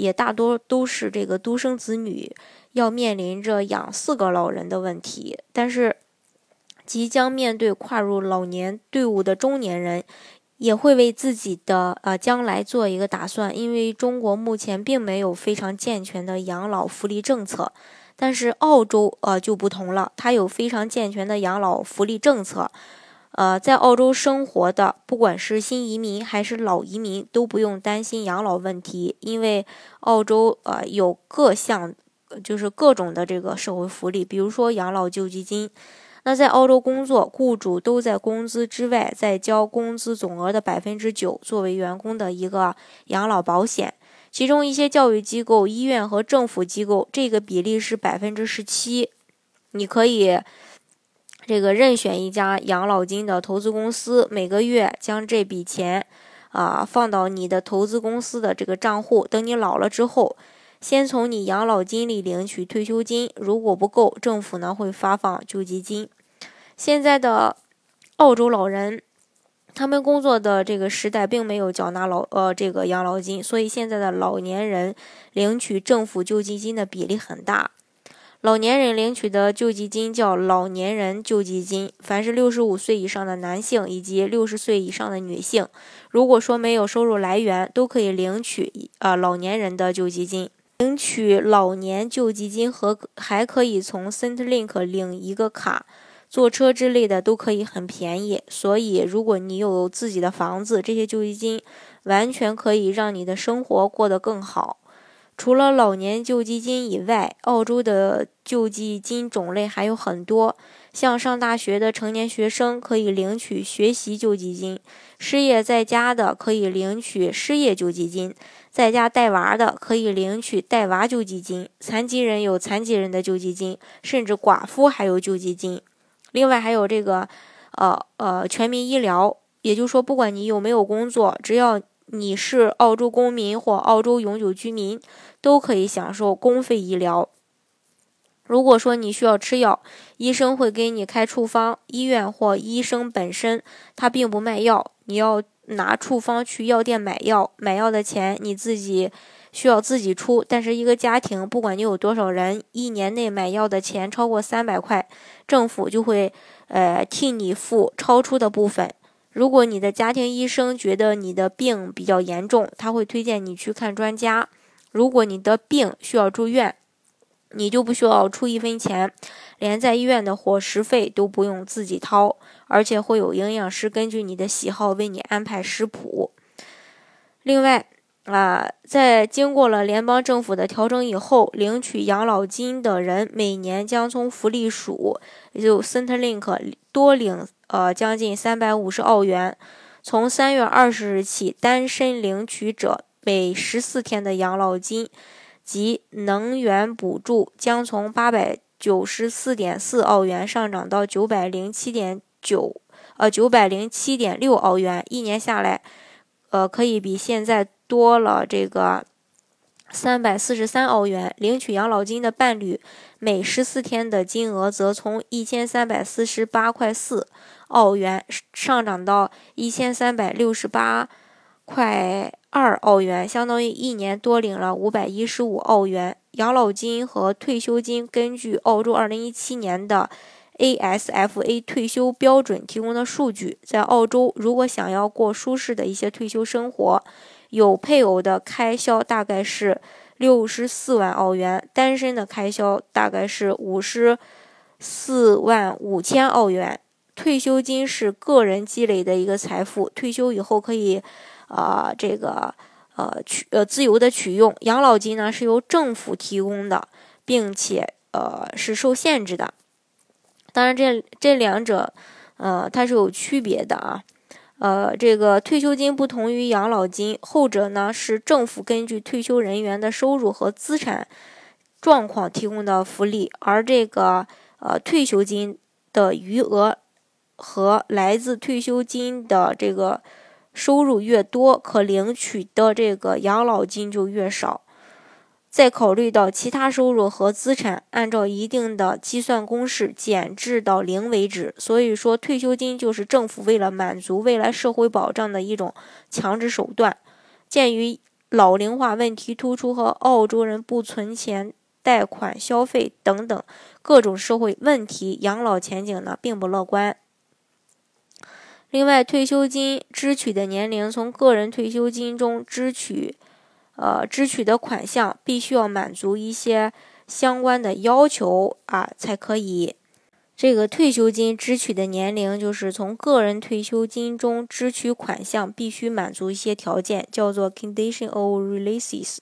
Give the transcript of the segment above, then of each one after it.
也大多都是这个独生子女要面临着养四个老人的问题，但是即将面对跨入老年队伍的中年人，也会为自己的呃将来做一个打算，因为中国目前并没有非常健全的养老福利政策，但是澳洲呃就不同了，它有非常健全的养老福利政策。呃，在澳洲生活的，不管是新移民还是老移民，都不用担心养老问题，因为澳洲呃有各项，就是各种的这个社会福利，比如说养老救济金。那在澳洲工作，雇主都在工资之外再交工资总额的百分之九作为员工的一个养老保险，其中一些教育机构、医院和政府机构，这个比例是百分之十七，你可以。这个任选一家养老金的投资公司，每个月将这笔钱啊放到你的投资公司的这个账户，等你老了之后，先从你养老金里领取退休金，如果不够，政府呢会发放救济金。现在的澳洲老人，他们工作的这个时代并没有缴纳老呃这个养老金，所以现在的老年人领取政府救济金的比例很大。老年人领取的救济金叫老年人救济金，凡是六十五岁以上的男性以及六十岁以上的女性，如果说没有收入来源，都可以领取呃老年人的救济金。领取老年救济金和还可以从 Centlink 领一个卡，坐车之类的都可以很便宜。所以如果你有自己的房子，这些救济金完全可以让你的生活过得更好。除了老年救济金以外，澳洲的救济金种类还有很多。像上大学的成年学生可以领取学习救济金，失业在家的可以领取失业救济金，在家带娃的可以领取带娃救济金，残疾人有残疾人的救济金，甚至寡妇还有救济金。另外还有这个，呃呃，全民医疗，也就是说，不管你有没有工作，只要你是澳洲公民或澳洲永久居民。都可以享受公费医疗。如果说你需要吃药，医生会给你开处方。医院或医生本身他并不卖药，你要拿处方去药店买药。买药的钱你自己需要自己出。但是一个家庭，不管你有多少人，一年内买药的钱超过三百块，政府就会呃替你付超出的部分。如果你的家庭医生觉得你的病比较严重，他会推荐你去看专家。如果你的病需要住院，你就不需要出一分钱，连在医院的伙食费都不用自己掏，而且会有营养师根据你的喜好为你安排食谱。另外，啊，在经过了联邦政府的调整以后，领取养老金的人每年将从福利署，也就 Centerlink 多领呃将近三百五十澳元。从三月二十日起，单身领取者。每十四天的养老金及能源补助将从八百九十四点四澳元上涨到九百零七点九，呃，九百零七点六澳元。一年下来，呃，可以比现在多了这个三百四十三澳元。领取养老金的伴侣，每十四天的金额则从一千三百四十八块四澳元上涨到一千三百六十八块。二澳元相当于一年多领了五百一十五澳元养老金和退休金。根据澳洲二零一七年的 ASFA 退休标准提供的数据，在澳洲，如果想要过舒适的一些退休生活，有配偶的开销大概是六十四万澳元，单身的开销大概是五十四万五千澳元。退休金是个人积累的一个财富，退休以后可以。啊，这个呃取呃自由的取用养老金呢是由政府提供的，并且呃是受限制的。当然，这这两者呃它是有区别的啊。呃，这个退休金不同于养老金，后者呢是政府根据退休人员的收入和资产状况提供的福利，而这个呃退休金的余额和来自退休金的这个收入越多，可领取的这个养老金就越少。再考虑到其他收入和资产，按照一定的计算公式减至到零为止。所以说，退休金就是政府为了满足未来社会保障的一种强制手段。鉴于老龄化问题突出和澳洲人不存钱、贷款、消费等等各种社会问题，养老前景呢并不乐观。另外，退休金支取的年龄从个人退休金中支取。呃，支取的款项必须要满足一些相关的要求啊，才可以。这个退休金支取的年龄，就是从个人退休金中支取款项必须满足一些条件，叫做 condition of releases。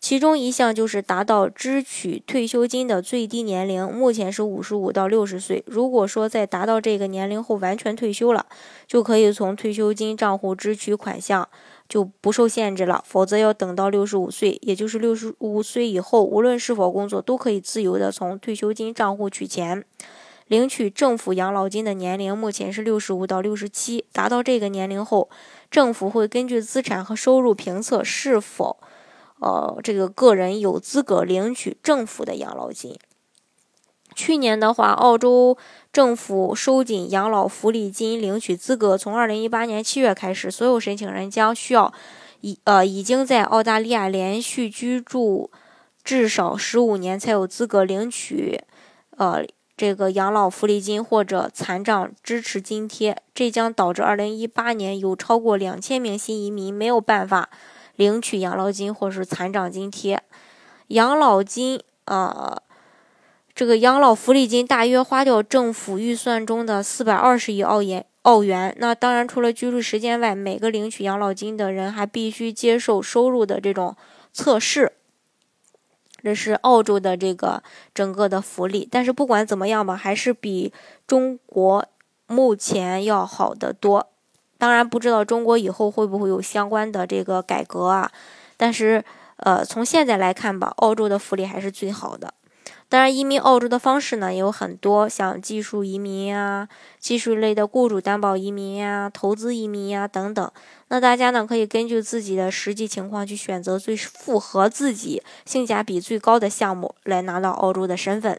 其中一项就是达到支取退休金的最低年龄，目前是五十五到六十岁。如果说在达到这个年龄后完全退休了，就可以从退休金账户支取款项。就不受限制了，否则要等到六十五岁，也就是六十五岁以后，无论是否工作，都可以自由的从退休金账户取钱。领取政府养老金的年龄目前是六十五到六十七，达到这个年龄后，政府会根据资产和收入评测是否，呃，这个个人有资格领取政府的养老金。去年的话，澳洲政府收紧养老福利金领取资格，从二零一八年七月开始，所有申请人将需要已呃已经在澳大利亚连续居住至少十五年才有资格领取呃这个养老福利金或者残障支持津贴。这将导致二零一八年有超过两千名新移民没有办法领取养老金或是残障津贴。养老金呃。这个养老福利金大约花掉政府预算中的四百二十亿澳元。澳元。那当然，除了居住时间外，每个领取养老金的人还必须接受收入的这种测试。这是澳洲的这个整个的福利。但是不管怎么样吧，还是比中国目前要好得多。当然，不知道中国以后会不会有相关的这个改革啊？但是，呃，从现在来看吧，澳洲的福利还是最好的。当然，移民澳洲的方式呢也有很多，像技术移民呀、技术类的雇主担保移民呀、投资移民呀等等。那大家呢可以根据自己的实际情况去选择最符合自己、性价比最高的项目，来拿到澳洲的身份。